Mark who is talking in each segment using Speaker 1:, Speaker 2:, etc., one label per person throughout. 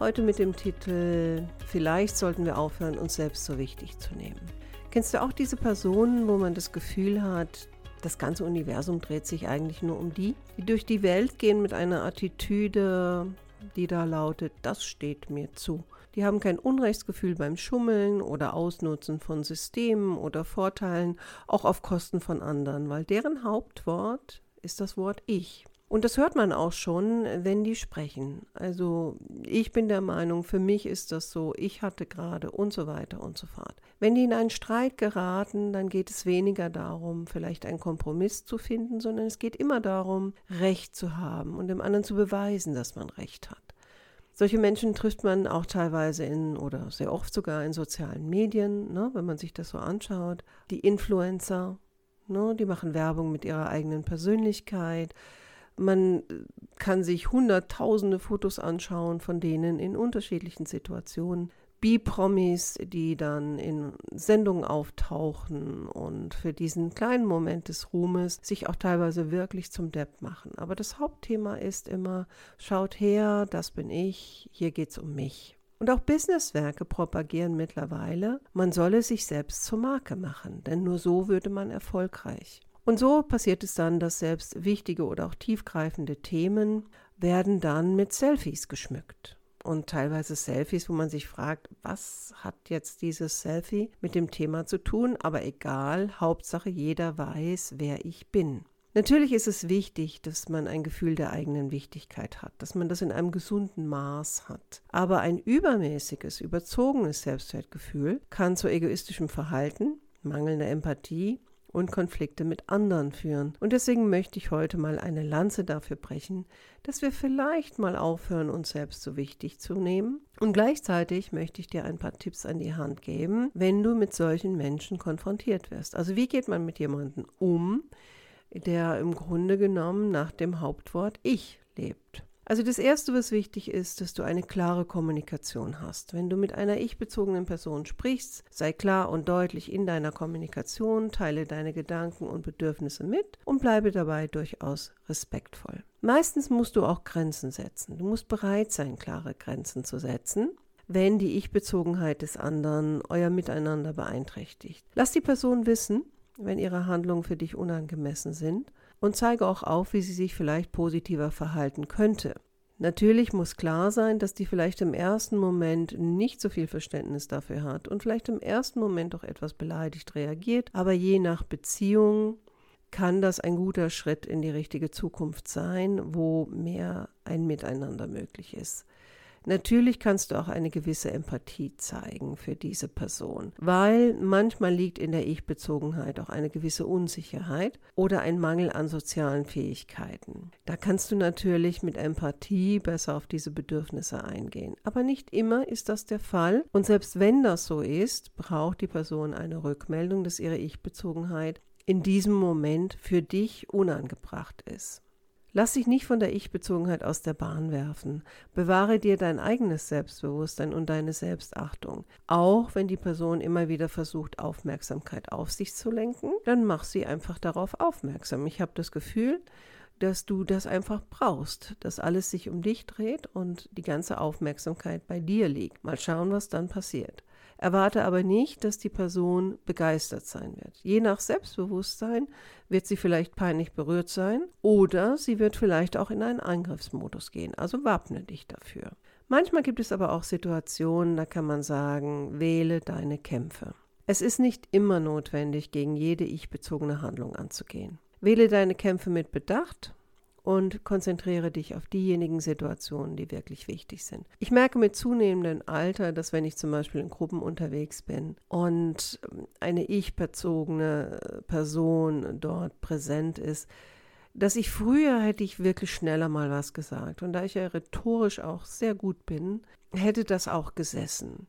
Speaker 1: Heute mit dem Titel Vielleicht sollten wir aufhören, uns selbst so wichtig zu nehmen. Kennst du auch diese Personen, wo man das Gefühl hat, das ganze Universum dreht sich eigentlich nur um die, die durch die Welt gehen mit einer Attitüde, die da lautet, das steht mir zu. Die haben kein Unrechtsgefühl beim Schummeln oder Ausnutzen von Systemen oder Vorteilen, auch auf Kosten von anderen, weil deren Hauptwort ist das Wort Ich. Und das hört man auch schon, wenn die sprechen. Also ich bin der Meinung, für mich ist das so, ich hatte gerade und so weiter und so fort. Wenn die in einen Streit geraten, dann geht es weniger darum, vielleicht einen Kompromiss zu finden, sondern es geht immer darum, Recht zu haben und dem anderen zu beweisen, dass man Recht hat. Solche Menschen trifft man auch teilweise in oder sehr oft sogar in sozialen Medien, ne, wenn man sich das so anschaut. Die Influencer, ne, die machen Werbung mit ihrer eigenen Persönlichkeit man kann sich hunderttausende Fotos anschauen von denen in unterschiedlichen Situationen. B-Promis, die dann in Sendungen auftauchen und für diesen kleinen Moment des Ruhmes sich auch teilweise wirklich zum Depp machen. Aber das Hauptthema ist immer, schaut her, das bin ich, hier geht's um mich. Und auch Businesswerke propagieren mittlerweile, man solle sich selbst zur Marke machen, denn nur so würde man erfolgreich. Und so passiert es dann, dass selbst wichtige oder auch tiefgreifende Themen werden dann mit Selfies geschmückt. Und teilweise Selfies, wo man sich fragt, was hat jetzt dieses Selfie mit dem Thema zu tun? Aber egal, Hauptsache jeder weiß, wer ich bin. Natürlich ist es wichtig, dass man ein Gefühl der eigenen Wichtigkeit hat, dass man das in einem gesunden Maß hat. Aber ein übermäßiges, überzogenes Selbstwertgefühl kann zu egoistischem Verhalten, mangelnder Empathie und Konflikte mit anderen führen. Und deswegen möchte ich heute mal eine Lanze dafür brechen, dass wir vielleicht mal aufhören, uns selbst so wichtig zu nehmen. Und gleichzeitig möchte ich dir ein paar Tipps an die Hand geben, wenn du mit solchen Menschen konfrontiert wirst. Also wie geht man mit jemandem um, der im Grunde genommen nach dem Hauptwort Ich lebt? Also das Erste, was wichtig ist, dass du eine klare Kommunikation hast. Wenn du mit einer ich-bezogenen Person sprichst, sei klar und deutlich in deiner Kommunikation, teile deine Gedanken und Bedürfnisse mit und bleibe dabei durchaus respektvoll. Meistens musst du auch Grenzen setzen. Du musst bereit sein, klare Grenzen zu setzen wenn die Ich-Bezogenheit des anderen euer Miteinander beeinträchtigt. Lass die Person wissen, wenn ihre Handlungen für dich unangemessen sind und zeige auch auf, wie sie sich vielleicht positiver verhalten könnte. Natürlich muss klar sein, dass die vielleicht im ersten Moment nicht so viel Verständnis dafür hat und vielleicht im ersten Moment auch etwas beleidigt reagiert, aber je nach Beziehung kann das ein guter Schritt in die richtige Zukunft sein, wo mehr ein Miteinander möglich ist. Natürlich kannst du auch eine gewisse Empathie zeigen für diese Person, weil manchmal liegt in der Ich-Bezogenheit auch eine gewisse Unsicherheit oder ein Mangel an sozialen Fähigkeiten. Da kannst du natürlich mit Empathie besser auf diese Bedürfnisse eingehen. Aber nicht immer ist das der Fall. Und selbst wenn das so ist, braucht die Person eine Rückmeldung, dass ihre Ich-Bezogenheit in diesem Moment für dich unangebracht ist. Lass dich nicht von der Ich-Bezogenheit aus der Bahn werfen. Bewahre dir dein eigenes Selbstbewusstsein und deine Selbstachtung. Auch wenn die Person immer wieder versucht, Aufmerksamkeit auf sich zu lenken, dann mach sie einfach darauf aufmerksam. Ich habe das Gefühl, dass du das einfach brauchst, dass alles sich um dich dreht und die ganze Aufmerksamkeit bei dir liegt. Mal schauen, was dann passiert. Erwarte aber nicht, dass die Person begeistert sein wird. Je nach Selbstbewusstsein wird sie vielleicht peinlich berührt sein oder sie wird vielleicht auch in einen Angriffsmodus gehen. Also wappne dich dafür. Manchmal gibt es aber auch Situationen, da kann man sagen, wähle deine Kämpfe. Es ist nicht immer notwendig, gegen jede ich-bezogene Handlung anzugehen. Wähle deine Kämpfe mit Bedacht und konzentriere dich auf diejenigen Situationen, die wirklich wichtig sind. Ich merke mit zunehmendem Alter, dass wenn ich zum Beispiel in Gruppen unterwegs bin und eine ich-bezogene Person dort präsent ist,
Speaker 2: dass ich früher hätte ich wirklich schneller mal was gesagt. Und da ich ja rhetorisch auch sehr gut bin, hätte das auch gesessen.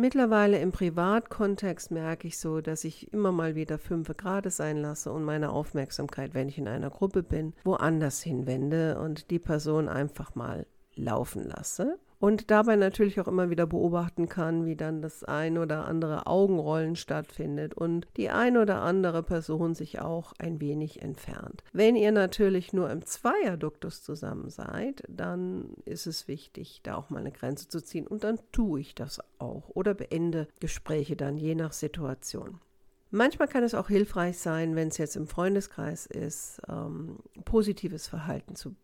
Speaker 2: Mittlerweile im Privatkontext merke ich so, dass ich immer mal wieder fünf Grade sein lasse und meine Aufmerksamkeit, wenn ich in einer Gruppe bin, woanders hinwende und die Person einfach mal laufen lasse und dabei natürlich auch immer wieder beobachten kann, wie dann das ein oder andere Augenrollen stattfindet und die ein oder andere Person sich auch ein wenig entfernt. Wenn ihr natürlich nur im Zweierduktus zusammen seid, dann ist es wichtig, da auch mal eine Grenze zu ziehen und dann tue ich das auch oder beende Gespräche dann je nach Situation. Manchmal kann es auch hilfreich sein, wenn es jetzt im Freundeskreis ist, ähm, positives Verhalten zu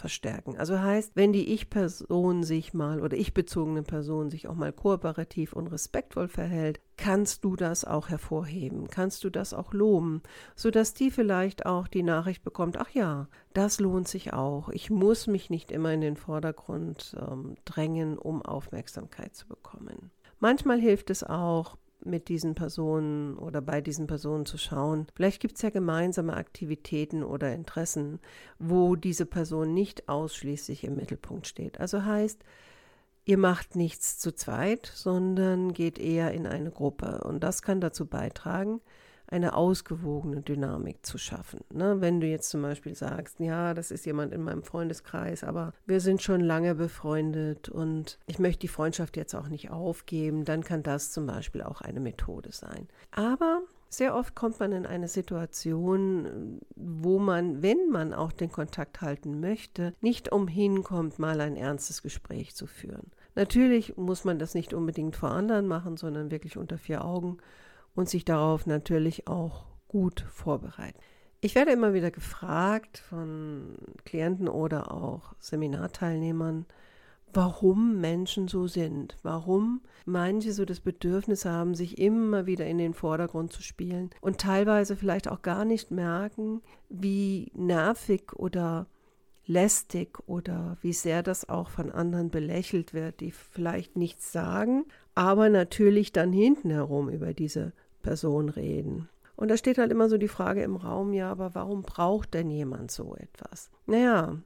Speaker 2: verstärken. Also heißt, wenn die Ich-Person sich mal oder ich-bezogene Person sich auch mal kooperativ und respektvoll verhält, kannst du das auch hervorheben, kannst du das auch loben, sodass die vielleicht auch die Nachricht bekommt, ach ja, das lohnt sich auch. Ich muss mich nicht immer in den Vordergrund ähm, drängen, um Aufmerksamkeit zu bekommen. Manchmal hilft es auch, mit diesen Personen oder bei diesen Personen zu schauen. Vielleicht gibt es ja gemeinsame Aktivitäten oder Interessen, wo diese Person nicht ausschließlich im Mittelpunkt steht. Also heißt, ihr macht nichts zu zweit, sondern geht eher in eine Gruppe. Und das kann dazu beitragen, eine ausgewogene Dynamik zu schaffen. Ne? Wenn du jetzt zum Beispiel sagst, ja, das ist jemand in meinem Freundeskreis, aber wir sind schon lange befreundet und ich möchte die Freundschaft jetzt auch nicht aufgeben, dann kann das zum Beispiel auch eine Methode sein. Aber sehr oft kommt man in eine Situation, wo man, wenn man auch den Kontakt halten möchte, nicht umhin kommt, mal ein ernstes Gespräch zu führen. Natürlich muss man das nicht unbedingt vor anderen machen, sondern wirklich unter vier Augen und sich darauf natürlich auch gut vorbereiten. Ich werde immer wieder gefragt von Klienten oder auch Seminarteilnehmern, warum Menschen so sind, warum manche so das Bedürfnis haben, sich immer wieder in den Vordergrund zu spielen und teilweise vielleicht auch gar nicht merken, wie nervig oder lästig oder wie sehr das auch von anderen belächelt wird, die vielleicht nichts sagen, aber natürlich dann hinten herum über diese Person reden. Und da steht halt immer so die Frage im Raum, ja, aber warum braucht denn jemand so etwas? Naja,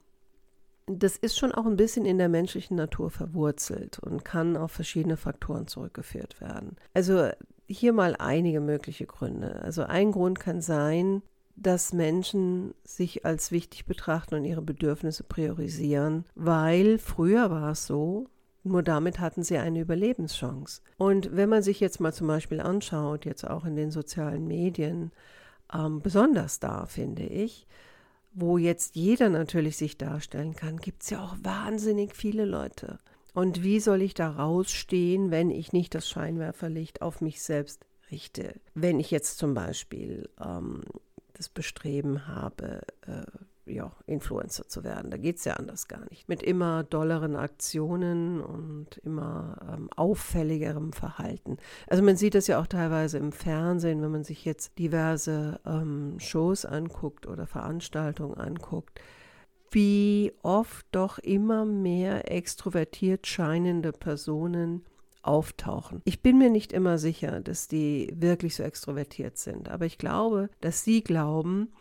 Speaker 2: das ist schon auch ein bisschen in der menschlichen Natur verwurzelt und kann auf verschiedene Faktoren zurückgeführt werden. Also hier mal einige mögliche Gründe. Also ein Grund kann sein, dass Menschen sich als wichtig betrachten und ihre Bedürfnisse priorisieren, weil früher war es so, nur damit hatten sie eine Überlebenschance. Und wenn man sich jetzt mal zum Beispiel anschaut, jetzt auch in den sozialen Medien, ähm, besonders da finde ich, wo jetzt jeder natürlich sich darstellen kann, gibt es ja auch wahnsinnig viele Leute. Und wie soll ich da rausstehen, wenn ich nicht das Scheinwerferlicht auf mich selbst richte? Wenn ich jetzt zum Beispiel ähm, das Bestreben habe, äh, ja, Influencer zu werden. Da geht es ja anders gar nicht. Mit immer dolleren Aktionen und immer ähm, auffälligerem Verhalten. Also man sieht das ja auch teilweise im Fernsehen, wenn man sich jetzt diverse ähm, Shows anguckt oder Veranstaltungen anguckt, wie oft doch immer mehr extrovertiert scheinende Personen auftauchen. Ich bin mir nicht immer sicher, dass die wirklich so extrovertiert sind, aber ich glaube, dass sie glauben,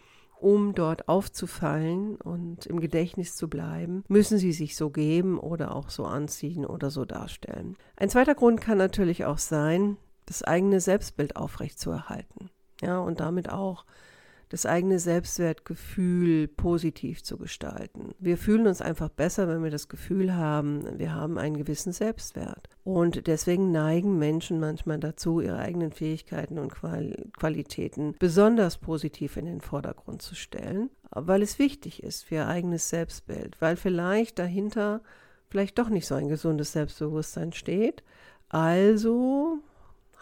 Speaker 2: um dort aufzufallen und im Gedächtnis zu bleiben, müssen sie sich so geben oder auch so anziehen oder so darstellen. Ein zweiter Grund kann natürlich auch sein, das eigene Selbstbild aufrechtzuerhalten. Ja, und damit auch das eigene Selbstwertgefühl positiv zu gestalten. Wir fühlen uns einfach besser, wenn wir das Gefühl haben, wir haben einen gewissen Selbstwert. Und deswegen neigen Menschen manchmal dazu, ihre eigenen Fähigkeiten und Qualitäten besonders positiv in den Vordergrund zu stellen, weil es wichtig ist für ihr eigenes Selbstbild, weil vielleicht dahinter vielleicht doch nicht so ein gesundes Selbstbewusstsein steht. Also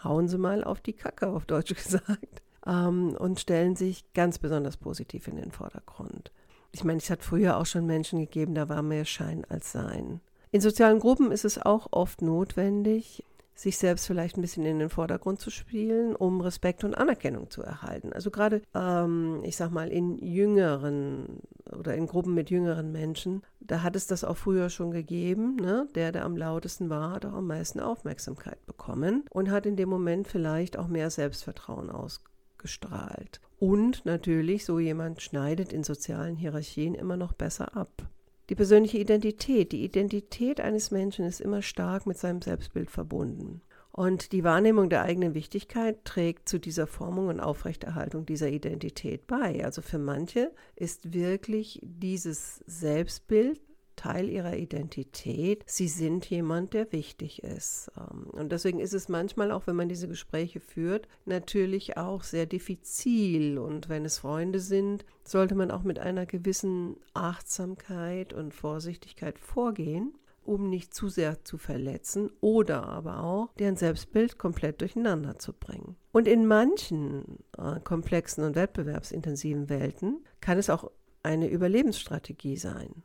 Speaker 2: hauen Sie mal auf die Kacke, auf Deutsch gesagt ähm, und stellen sich ganz besonders positiv in den Vordergrund. Ich meine, es hat früher auch schon Menschen gegeben, da war mehr Schein als Sein. In sozialen Gruppen ist es auch oft notwendig, sich selbst vielleicht ein bisschen in den Vordergrund zu spielen, um Respekt und Anerkennung zu erhalten. Also gerade, ähm, ich sag mal, in jüngeren oder in Gruppen mit jüngeren Menschen, da hat es das auch früher schon gegeben. Ne? Der, der am lautesten war, hat auch am meisten Aufmerksamkeit bekommen und hat in dem Moment vielleicht auch mehr Selbstvertrauen ausgestrahlt. Und natürlich, so jemand schneidet in sozialen Hierarchien immer noch besser ab. Die persönliche Identität, die Identität eines Menschen ist immer stark mit seinem Selbstbild verbunden. Und die Wahrnehmung der eigenen Wichtigkeit trägt zu dieser Formung und Aufrechterhaltung dieser Identität bei. Also für manche ist wirklich dieses Selbstbild Teil ihrer Identität. Sie sind jemand, der wichtig ist. Ähm, und deswegen ist es manchmal auch, wenn man diese Gespräche führt, natürlich auch sehr diffizil. Und wenn es Freunde sind, sollte man auch mit einer gewissen Achtsamkeit und Vorsichtigkeit vorgehen um nicht zu sehr zu verletzen oder aber auch deren Selbstbild komplett durcheinander zu bringen. Und in manchen äh, komplexen und wettbewerbsintensiven Welten kann es auch eine Überlebensstrategie sein,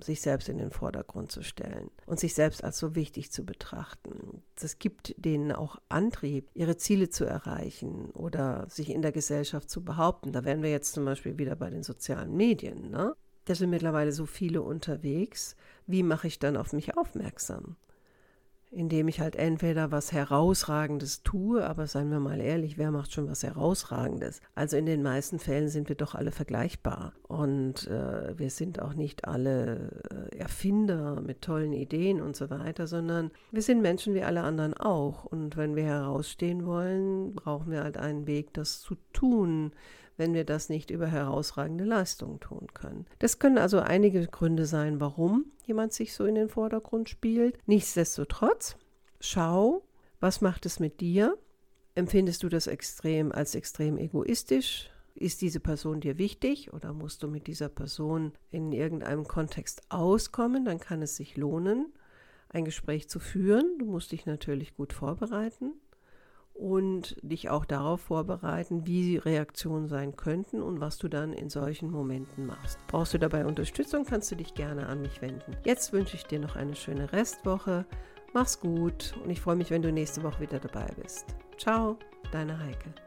Speaker 2: sich selbst in den Vordergrund zu stellen und sich selbst als so wichtig zu betrachten. Das gibt denen auch Antrieb, ihre Ziele zu erreichen oder sich in der Gesellschaft zu behaupten. Da wären wir jetzt zum Beispiel wieder bei den sozialen Medien. Ne? Da sind mittlerweile so viele unterwegs. Wie mache ich dann auf mich aufmerksam? Indem ich halt entweder was Herausragendes tue, aber seien wir mal ehrlich, wer macht schon was Herausragendes? Also in den meisten Fällen sind wir doch alle vergleichbar. Und äh, wir sind auch nicht alle äh, Erfinder mit tollen Ideen und so weiter, sondern wir sind Menschen wie alle anderen auch. Und wenn wir herausstehen wollen, brauchen wir halt einen Weg, das zu tun wenn wir das nicht über herausragende Leistungen tun können. Das können also einige Gründe sein, warum jemand sich so in den Vordergrund spielt. Nichtsdestotrotz, schau, was macht es mit dir? Empfindest du das extrem als extrem egoistisch? Ist diese Person dir wichtig oder musst du mit dieser Person in irgendeinem Kontext auskommen? Dann kann es sich lohnen, ein Gespräch zu führen. Du musst dich natürlich gut vorbereiten und dich auch darauf vorbereiten, wie Reaktionen sein könnten und was du dann in solchen Momenten machst. Brauchst du dabei Unterstützung, kannst du dich gerne an mich wenden. Jetzt wünsche ich dir noch eine schöne Restwoche. Mach's gut und ich freue mich, wenn du nächste Woche wieder dabei bist. Ciao, deine Heike.